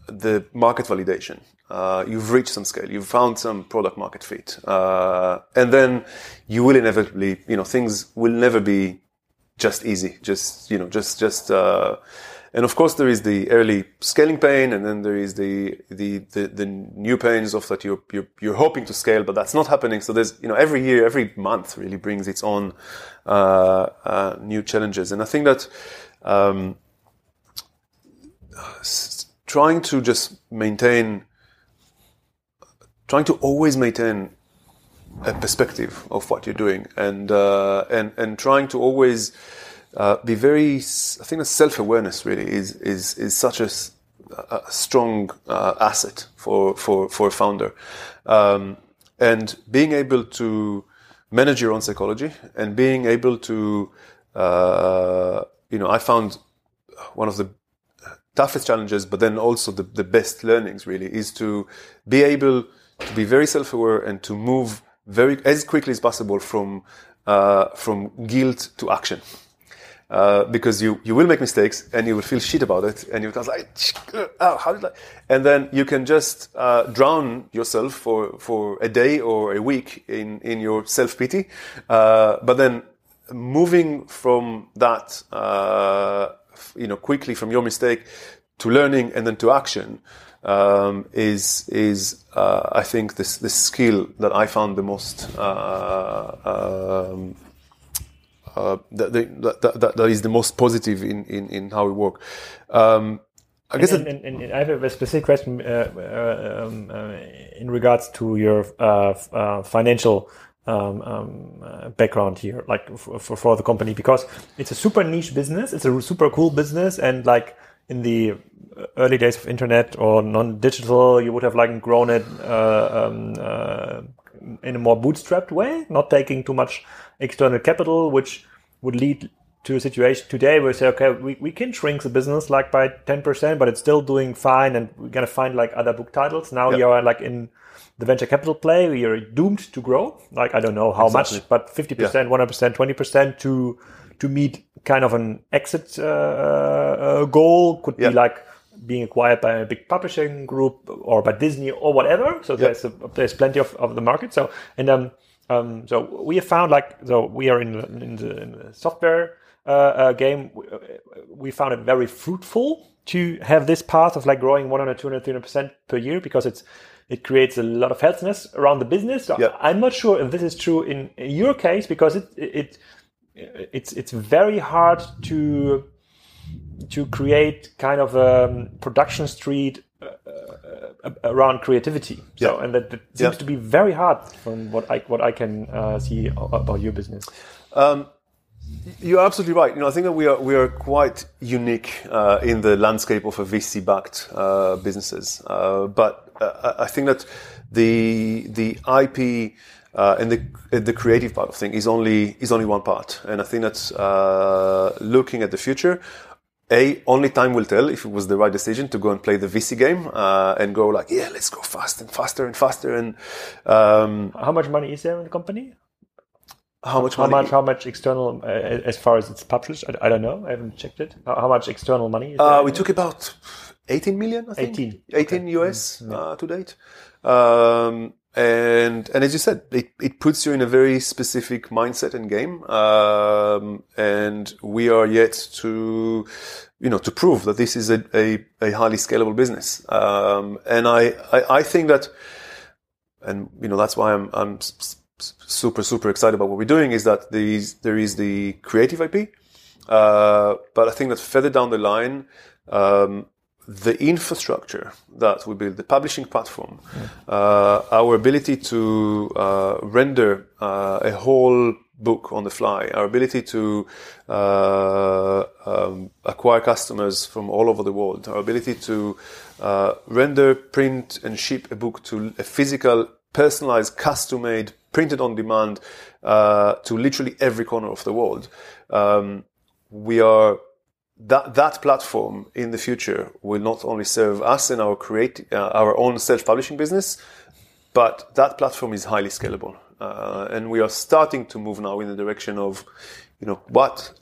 the market validation, uh, you've reached some scale, you've found some product market fit, uh, and then you will inevitably, you know, things will never be just easy, just you know, just just. And of course, there is the early scaling pain, and then there is the the the, the new pains of that you're, you're you're hoping to scale, but that's not happening. So there's you know every year, every month really brings its own uh, uh, new challenges, and I think that um, trying to just maintain, trying to always maintain a perspective of what you're doing, and uh, and and trying to always uh, be very. I think that self awareness really is is is such a strong uh, asset for for for a founder, um, and being able to manage your own psychology and being able to, uh, you know, I found one of the toughest challenges, but then also the, the best learnings really is to be able to be very self-aware and to move very as quickly as possible from uh, from guilt to action. Uh, because you, you will make mistakes and you will feel shit about it and you're like, oh, how did I? And then you can just uh, drown yourself for, for a day or a week in, in your self pity. Uh, but then moving from that, uh, you know, quickly from your mistake to learning and then to action um, is is uh, I think this this skill that I found the most um, uh, that, that, that, that is the most positive in, in, in how we work. Um, I guess And, and, and, I have a specific question uh, uh, um, uh, in regards to your uh, uh, financial um, um, uh, background here, like for, for, for the company, because it's a super niche business. It's a super cool business, and like in the early days of internet or non-digital, you would have like grown it uh, um, uh, in a more bootstrapped way, not taking too much external capital, which would lead to a situation today where we say, okay, we, we can shrink the business like by 10%, but it's still doing fine. And we're going to find like other book titles. Now Yep. you're like in the venture capital play, you're doomed to grow. Like, I don't know how Exactly. much, but 50%, 100%, 20% to, to meet kind of an exit, uh, uh, goal could Yeah. be like being acquired by a big publishing group or by Disney or whatever. So there's a, there's plenty of, of the market. So, and, um, um, so we have found like, so we are in, the- in the, in the software, uh, uh, game, we- uh, found it very fruitful to have this path of like growing 100, 200, 300% per year because it's, it creates a lot of healthiness around the business. So Yeah. I'm not sure if this is true in, in your case because it, it, it's, it's very hard to, to create kind of a production street uh, uh, around creativity. So, Yeah. and that, that seems Yeah. to be very hard from what I what I can uh, see about your business. Um, you're absolutely right. You know, I think that we are we are quite unique uh, in the landscape of a VC-backed uh, businesses. Uh, but uh, I think that the the IP uh, and the the creative part of thing is only is only one part. And I think that uh, looking at the future. A, only time will tell if it was the right decision to go and play the VC game uh, and go like, yeah, let's go fast and faster and faster. And um, How much money is there in the company? how much How money? much? How much external, uh, as far as it's published? I, I don't know. I haven't checked it. How, how much external money? Is Uh, we took about 18 million, I think. 18. 18 US uh, to date. Um, and, and as you said, it, it puts you in a very specific mindset and game. Um, and we are yet to, you know, to prove that this is a, a, a highly scalable business. Um, and I, I, I think that, and you know, that's why I'm, I'm super, super excited about what we're doing is that these, there is the creative IP. Uh, but I think that further down the line, um, the infrastructure that we build, the publishing platform, uh, our ability to uh, render uh, a whole book on the fly, our ability to uh, um, acquire customers from all over the world, our ability to uh, render, print, and ship a book to a physical, personalized, custom-made, printed on demand uh, to literally every corner of the world. Um, we are that that platform in the future will not only serve us and our create uh, our own self-publishing business, but that platform is highly scalable, uh, and we are starting to move now in the direction of, you know, what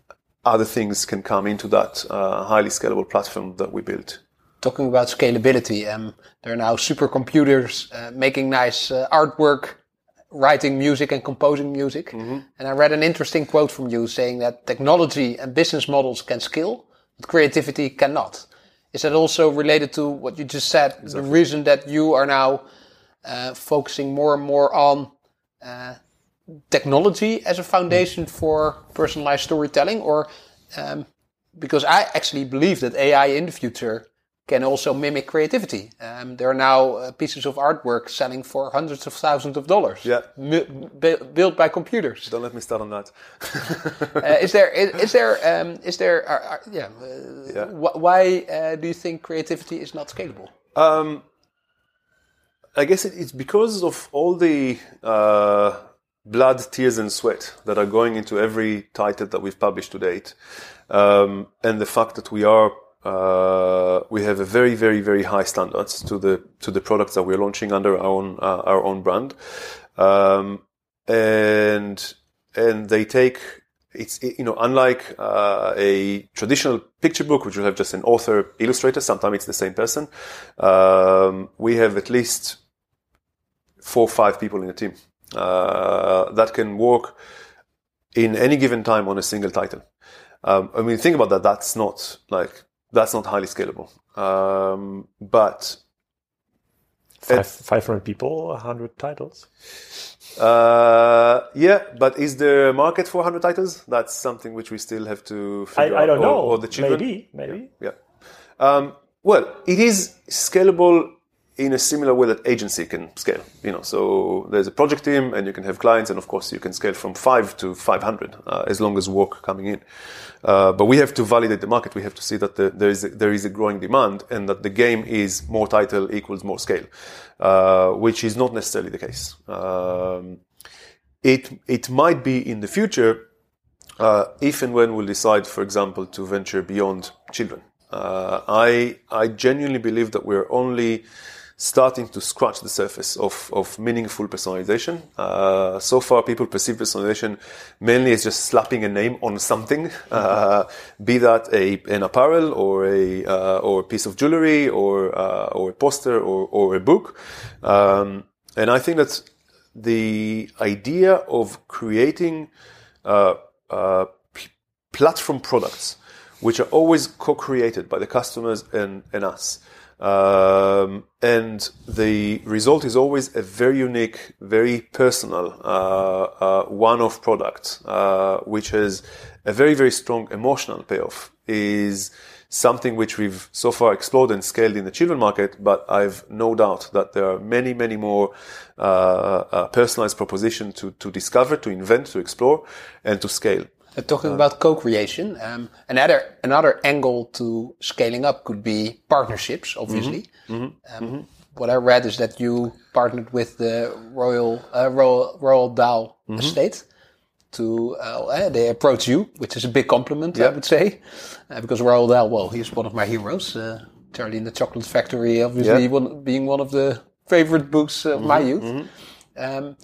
other things can come into that uh, highly scalable platform that we built. talking about scalability, um, there are now supercomputers uh, making nice uh, artwork, writing music and composing music. And I read an interesting quote from you saying that technology and business models can scale, but creativity cannot. Is that also related to what you just said? The reason that you are now uh, focusing more and more on uh, technology as a foundation for personalized storytelling, or um, because I actually believe that AI in the future can also mimic creativity. Um, there are now uh, pieces of artwork selling for hundreds of thousands of dollars, Yeah. built by computers. Don't let me start on that. Uh, is there is, is there um, is there are, are, yeah? Uh, Yeah. wh- why uh, do you think creativity is not scalable? Um, I guess it, it's because of all the uh, blood, tears, and sweat that are going into every title that we've published to date, um, and the fact that we are uh, we have a very, very, very high standards to the to the products that we're launching under our own uh, our own brand, um, and and they take it's you know unlike uh, a traditional picture book which will have just an author illustrator sometimes it's the same person um, we have at least four or five people in a team uh, that can work in any given time on a single title. Um, i mean think about that. That's not like that's not highly scalable um, but Five, 500 people, 100 titles. Uh, yeah, but is there a market for 100 titles? That's something which we still have to I, figure I out. don't Or- know. Or the children. Maybe, maybe. Yeah. Um, well, it is scalable in a similar way that agency can scale. You know, so there's a project team, and you can have clients, and of course you can scale from five to 500 uh, as long as work coming in. Uh, but we have to validate the market. We have to see that the, there is a, there is a growing demand, and that the game is more title equals more scale, uh, which is not necessarily the case. Um, it it might be in the future uh, if and when we'll decide, for example, to venture beyond children. Uh, I I genuinely believe that we're only starting to scratch the surface of, of meaningful personalization. Uh, so far, people perceive personalization mainly as just slapping a name on something, uh, be that a an apparel or a uh, or a piece of jewelry or uh, or a poster or or a book. Um, and I think that the idea of creating uh, uh, p- platform products which are always co-created by the customers and, and us. Um, and the result is always a very unique, very personal, uh, uh, one-off product, uh, which has a very, very strong emotional payoff. Is something which we've so far explored and scaled in the children market, but I've no doubt that there are many, many more uh, uh, personalized propositions to, to discover, to invent, to explore, and to scale. Uh, talking about co-creation, um, another another angle to scaling up could be partnerships. Obviously, mm-hmm. Um, mm-hmm. what I read is that you partnered with the Royal uh, Royal, Roald Dahl mm-hmm. estate to uh, they approach you, which is a big compliment, yep. I would say, uh, because Roald Dahl, well, he's one of my heroes. Uh, Charlie in the Chocolate Factory, obviously, yep. one, being one of the favorite books of my mm-hmm. youth. Mm-hmm. Um,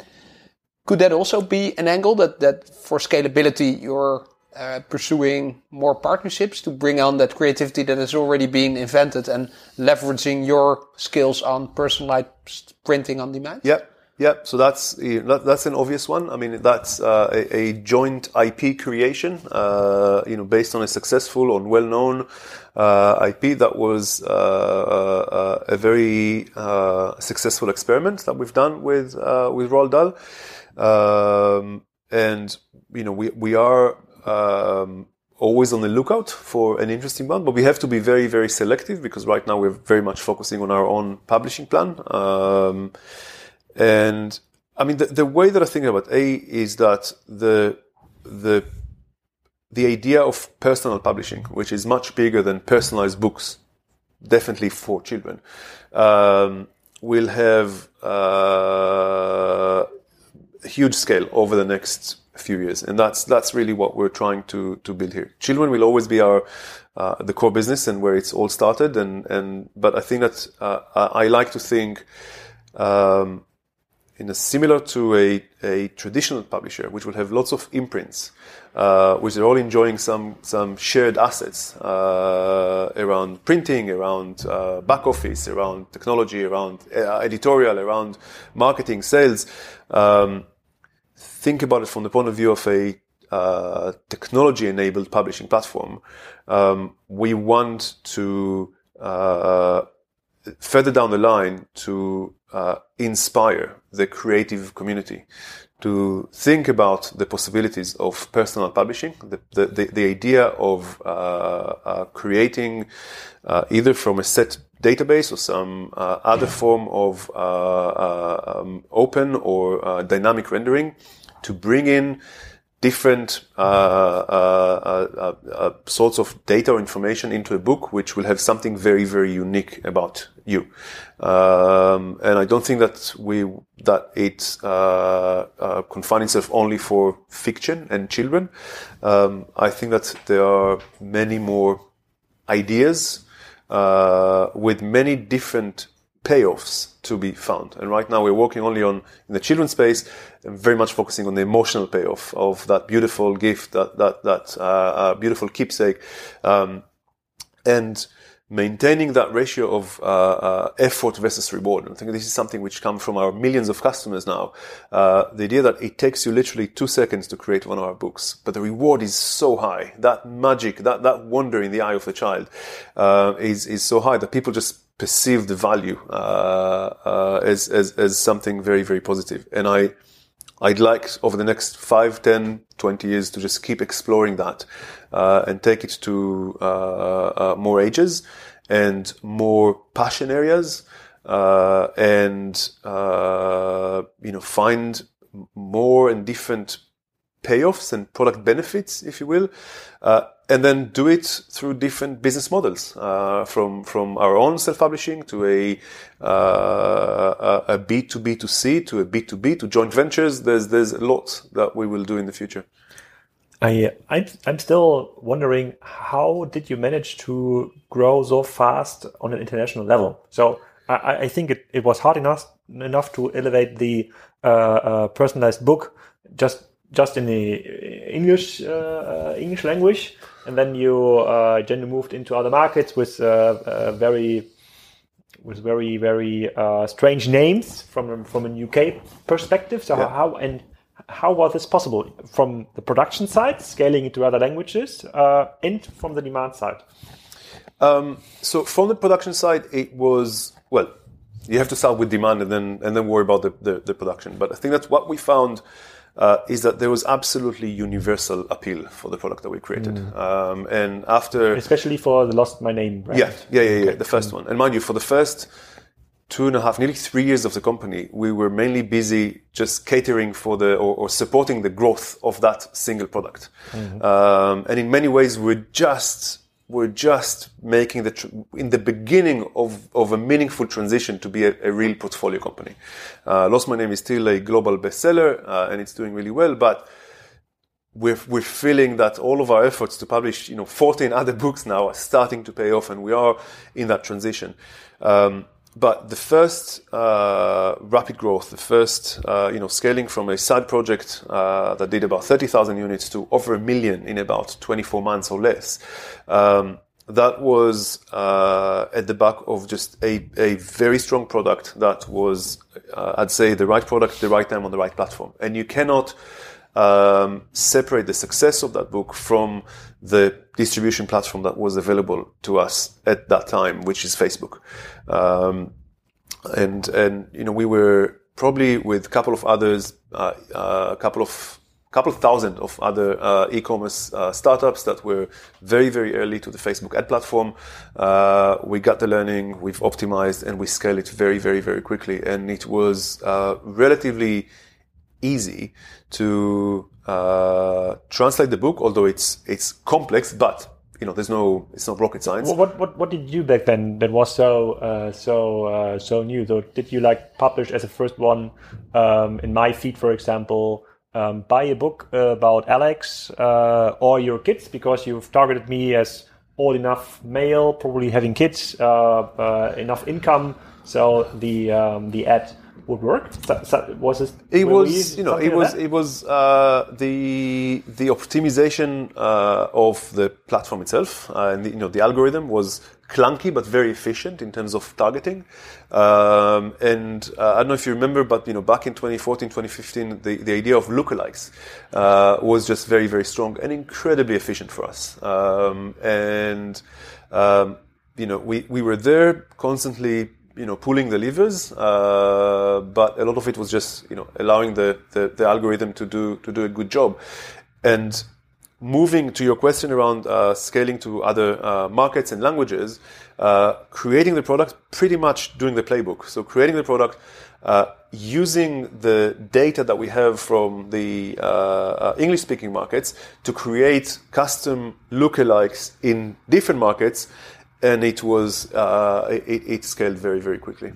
could that also be an angle that, that for scalability you're uh, pursuing more partnerships to bring on that creativity that has already been invented and leveraging your skills on personalized printing on demand? Yep. Yep. So that's that's an obvious one. I mean, that's uh, a, a, joint IP creation, uh, you know, based on a successful or well-known uh, IP that was uh, uh, a very uh, successful experiment that we've done with with Roald Dahl. Um, and you know, we we are um, always on the lookout for an interesting one, but we have to be very very selective because right now we're very much focusing on our own publishing plan. Um, and I mean, the, the way that I think about A is that the the the idea of personal publishing, which is much bigger than personalized books, definitely for children, um, will have uh, huge scale over the next few years, and that's that's really what we're trying to to build here. Children will always be our uh, the core business and where it's all started, and and but I think that uh, I like to think. Um, in a similar to a, a traditional publisher, which will have lots of imprints, uh, which are all enjoying some some shared assets uh, around printing, around uh, back office, around technology, around uh, editorial, around marketing, sales. Um, think about it from the point of view of a uh, technology-enabled publishing platform. Um, we want to uh, further down the line to uh, inspire the creative community to think about the possibilities of personal publishing, the, the, the, the idea of uh, uh, creating uh, either from a set database or some uh, other form of uh, um, open or dynamic rendering to bring in different uh, uh, uh, sorts of data or information into a book, which will have something very, very unique about you. Um, and I don't think that we that it confines itself only for fiction and children. Um, I think that there are many more ideas with many different payoffs to be found. And right now we're working only on in the children's space, and very much focusing on the emotional payoff of that beautiful gift, that that that uh, uh, beautiful keepsake, um, and maintaining that ratio of uh, uh, effort versus reward. And I think this is something which comes from our millions of customers now. Uh, the idea that it takes you literally two seconds to create one of our books, but the reward is so high. That magic, that that wonder in the eye of the child, uh, is is so high that people just perceive the value uh, uh, as, as, as something very, very positive. And I, I'd like over the next 5, 10, 20 years to just keep exploring that uh, and take it to uh, uh, more ages and more passion areas. uh, and uh, you know find more and different payoffs and product benefits, if you will, uh, and then do it through different business models, uh, from from our own self-publishing to a uh, a B two B to C to a B two B to joint ventures. There's there's a lot that we will do in the future. I I'm, I'm still wondering how did you manage to grow so fast on an international level? So I, I think it, it was hard enough enough to elevate the uh, uh, personalized book just just in the English uh, English language, and then you uh, then moved into other markets with uh, very with very very strange names from from a UK perspective. So yeah. how and how was this possible from the production side, scaling into other languages, uh, and from the demand side? Um, so from the production side, it was well, you have to start with demand and then and then worry about the, the, the production. But I think that's what we found uh, is that there was absolutely universal appeal for the product that we created. Mm. Um, and after, especially for the Lost My Name, brand. yeah, yeah, yeah, yeah, the first one. And mind you, for the first two and a half, nearly three years of the company, we were mainly busy just catering for the or, or supporting the growth of that single product. Mm-hmm. Um, and in many ways, we're just we're just making the tr- in the beginning of, of a meaningful transition to be a, a real portfolio company. Uh, Lost My Name is still a global bestseller uh, and it's doing really well, but we're, we're feeling that all of our efforts to publish, you know, 14 other books now are starting to pay off and we are in that transition. Um, but the first uh, rapid growth, the first uh, you know scaling from a side project uh, that did about thirty thousand units to over a million in about twenty four months or less, um, that was uh, at the back of just a, a very strong product that was, uh, I'd say, the right product, the right time on the right platform, and you cannot um, separate the success of that book from the distribution platform that was available to us at that time, which is Facebook. Um, and and you know we were probably with a couple of others, uh, uh, a couple of couple of thousand of other uh, e-commerce uh, startups that were very very early to the Facebook ad platform. Uh, we got the learning, we've optimized, and we scale it very very very quickly. And it was uh, relatively easy to uh, translate the book, although it's it's complex, but you know, there's no, it's not rocket science. What what what did you do back then that was so uh, so uh, so new? So did you like publish as a first one um, in my feed, for example? Um, buy a book about Alex uh, or your kids because you've targeted me as old enough male, probably having kids, uh, enough income. So the um, the ad would work? was it? It was, you know, it was it was uh, the the optimization uh, of the platform itself, uh, and the, you know the algorithm was clunky but very efficient in terms of targeting. Um, and uh, I don't know if you remember, but you know, back in 2014, 2015, the, the idea of lookalikes uh, was just very, very strong and incredibly efficient for us. Um, and um, you know, we, we were there constantly you know pulling the levers, uh, but a lot of it was just you know allowing the, the, the algorithm to do to do a good job, and moving to your question around uh, scaling to other uh, markets and languages, uh, creating the product, pretty much doing the playbook. So creating the product, uh, using the data that we have from the uh, uh, English-speaking markets to create custom lookalikes in different markets and it was uh, it, it, scaled very very quickly.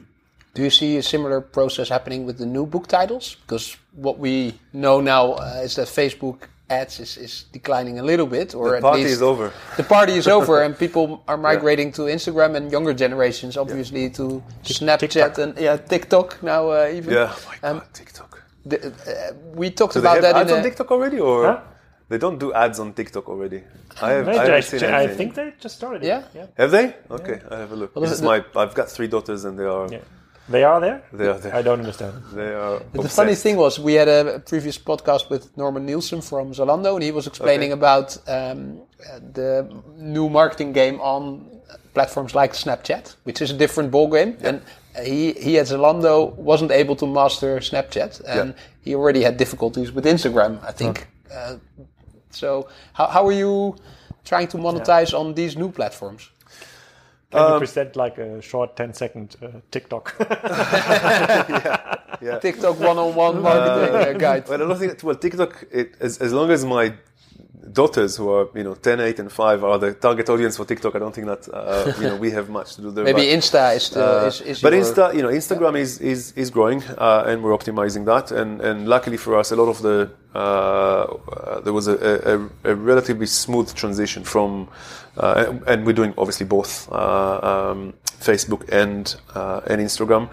Do you see a similar process happening with the new book titles? Because what we know now uh, is that Facebook ads is, is declining a little bit, or the at party least is over. The party is over, and people are migrating yeah. to Instagram, and younger generations obviously yeah. to Snapchat TikTok. and yeah TikTok now uh, even. Yeah, oh my God, um, TikTok. The, uh, we talked so about that. Ads in on TikTok already, or? Huh? They don't do ads on TikTok already. I have. I, I, I think they just started. Yeah. yeah. Have they? Okay, yeah. I have a look. Well, this is my. I've got three daughters, and they are. Yeah. They are there. They are there. I don't understand. They are. The obsessed. funny thing was, we had a previous podcast with Norman Nielsen from Zalando, and he was explaining okay. about um, the new marketing game on platforms like Snapchat, which is a different ball game, yeah. and he he at Zalando wasn't able to master Snapchat, and yeah. he already had difficulties with Instagram. I think. Uh, so how, how are you trying to monetize yeah. on these new platforms? Can you present like a short 10 second uh, TikTok? Yeah. TikTok one-on-one marketing uh, guide. Well, I don't think, well, TikTok, it, as, as long as my daughters who are, you know, 10, 8 and 5 are the target audience for TikTok, I don't think that, uh, you know, we have much to do there. Maybe but- Insta is still Uh, is, is but your- Insta, you know, Instagram is is is growing, uh, and we're optimizing that. And and luckily for us, a lot of the uh, uh, there was a, a, a relatively smooth transition from, uh, and, and we're doing obviously both uh, um, Facebook and uh, and Instagram.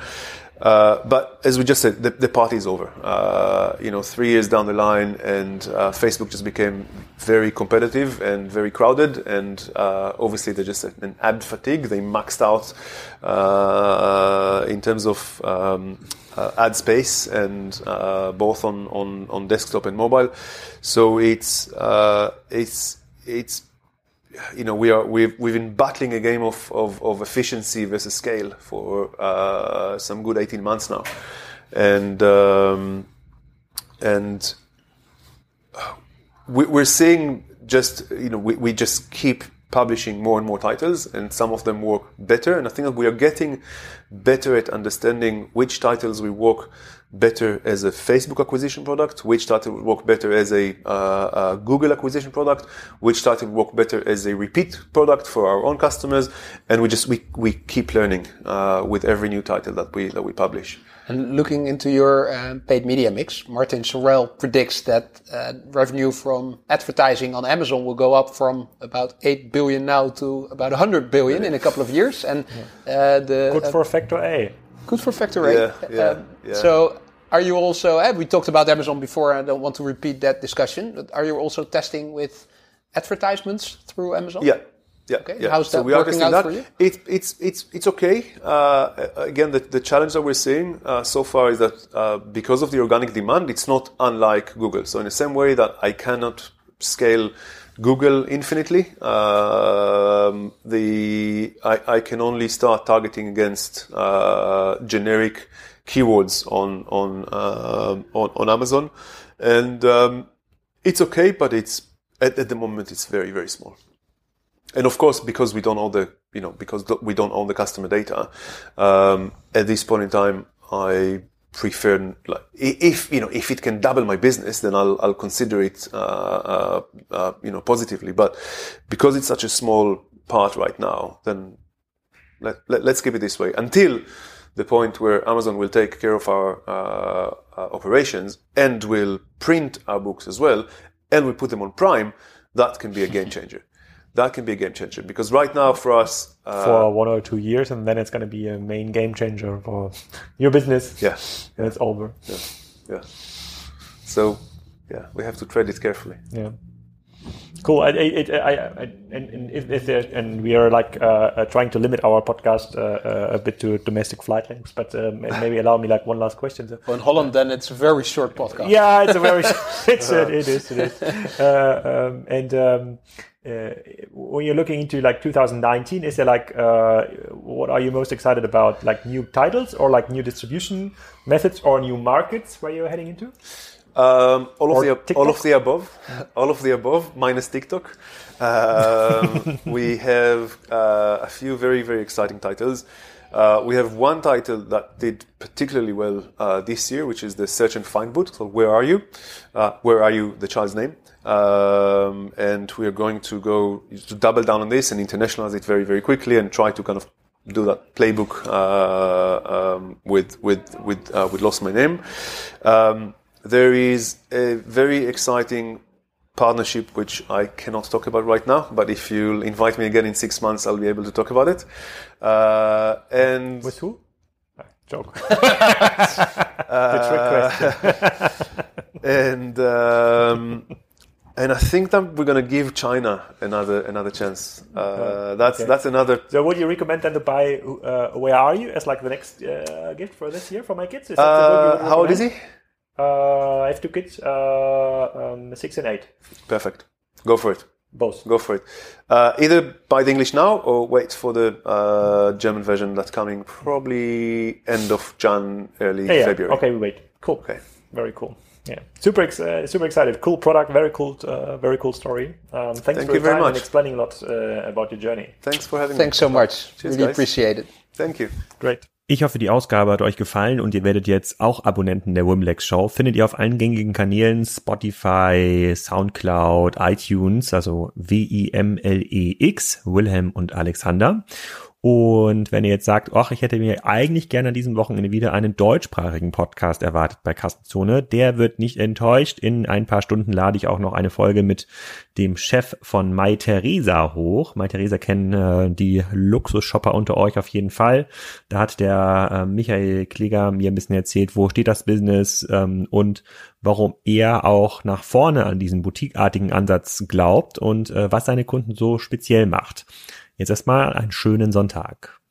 Uh, but as we just said, the, the party is over. Uh, you know, three years down the line, and uh, Facebook just became very competitive and very crowded. And uh, obviously, they're just an ad fatigue. They maxed out uh, in terms of um, ad space, and both on, on on desktop and mobile. So it's it's it's you know, we are we've we've been battling a game of of, of efficiency versus scale for uh, some good eighteen months now, and um, and we, we're seeing just you know we, we just keep publishing more and more titles, and some of them work better, and I think that we are getting better at understanding which titles we work better as a Facebook acquisition product, which title will work better as a, uh, a Google acquisition product, which title will work better as a repeat product for our own customers, and we just we, we keep learning uh, with every new title that we that we publish. And looking into your um, paid media mix, Martin Sorrell predicts that uh, revenue from advertising on Amazon will go up from about 8 billion now to about 100 billion in a couple of years. And uh, the Good uh, for factor A. good for Factor A. Yeah, yeah, Um, yeah. So are you also, uh, we talked about Amazon before, I don't want to repeat that discussion, but are you also testing with advertisements through Amazon? Yeah. Yeah, Okay, yeah. how's that we are working testing out that. for you? It, it's it's it's okay. Uh, again, the, the challenge that we're seeing uh, so far is that uh, because of the organic demand, it's not unlike Google. So in the same way that I cannot scale Google infinitely, um, the I, I can only start targeting against uh, generic keywords on on um on, on Amazon, and um, it's okay, but it's at, at the moment it's very very small. And of course, because we don't own the, you know, because we don't own the customer data, um, at this point in time, I prefer, like, if, you know, if it can double my business, then I'll, I'll consider it, uh, uh, uh, you know, positively. But because it's such a small part right now, then let, let, let's keep it this way until the point where Amazon will take care of our uh, uh, operations and will print our books as well, and we put them on Prime. That can be a game changer. That can be a game changer because right now for us, uh, for one or two years, and then it's going to be a main game changer for your business. yeah, And it's over. yeah, yeah. So yeah, we have to tread it carefully. Yeah. Cool. I, I, I, I, I and, and if, if there, and we are like uh, uh, trying to limit our podcast uh, uh, a bit to domestic flight links, but um, maybe allow me like one last question. Well, in Holland, then it's a very short podcast. Yeah, it's a very it's uh, it is it is. Uh, um, and um, uh, when you're looking into like 2019, is there like uh, what are you most excited about? Like new titles or like new distribution methods or new markets where you're heading into? Um, all Or of the TikTok? all of the above, all of the above, minus TikTok. Um, we have uh, a few very very exciting titles. Uh, we have one title that did particularly well uh, this year, which is the search and find boot. So where are you? Uh, where are you? The child's name. Um, and we are going to go to double down on this and internationalize it very very quickly and try to kind of do that playbook uh, um, with with with uh, with lost my name. Um, there is a very exciting partnership which I cannot talk about right now, but if you'll invite me again in six months, I'll be able to talk about it. Uh, and With who? Ah, joke. the trick question. and um, and I think that we're gonna give China another another chance. Uh, that's okay. that's another. So would you recommend them to buy uh, Where Are You as like the next uh, gift for this year for my kids? Is that the book you Uh, how old is he? Uh, I have two kids, uh, um, six and eight, Perfect. Go for it. both. Go for it. Uh, either buy the English now or wait for the uh, German version that's coming probably end of Jan, early Yeah, yeah. February. Okay, we wait. Cool. Okay. Very cool. Yeah, super, ex uh, super excited. Cool product, very cool, uh, very cool story. Um, thanks Thank for you your very time much. and explaining a lot uh, about your journey. Thanks for having Thanks me. so much. Cheers, really guys. appreciate it. Thank you. Great. Ich hoffe, die Ausgabe hat euch gefallen und ihr werdet jetzt auch Abonnenten der Wimlex Show. Findet ihr auf allen gängigen Kanälen Spotify, Soundcloud, iTunes, also W-I-M-L-E-X, Wilhelm und Alexander. Und wenn ihr jetzt sagt, ach, ich hätte mir eigentlich gerne an diesem Wochenende wieder einen deutschsprachigen Podcast erwartet bei Kassenzone, der wird nicht enttäuscht. In ein paar Stunden lade ich auch noch eine Folge mit dem Chef von Mai Theresa hoch. Mai Theresa kennen äh, die Luxusshopper unter euch auf jeden Fall. Da hat der äh, Michael Kläger mir ein bisschen erzählt, wo steht das Business ähm, und warum er auch nach vorne an diesen boutiqueartigen Ansatz glaubt und äh, was seine Kunden so speziell macht. Jetzt erstmal einen schönen Sonntag.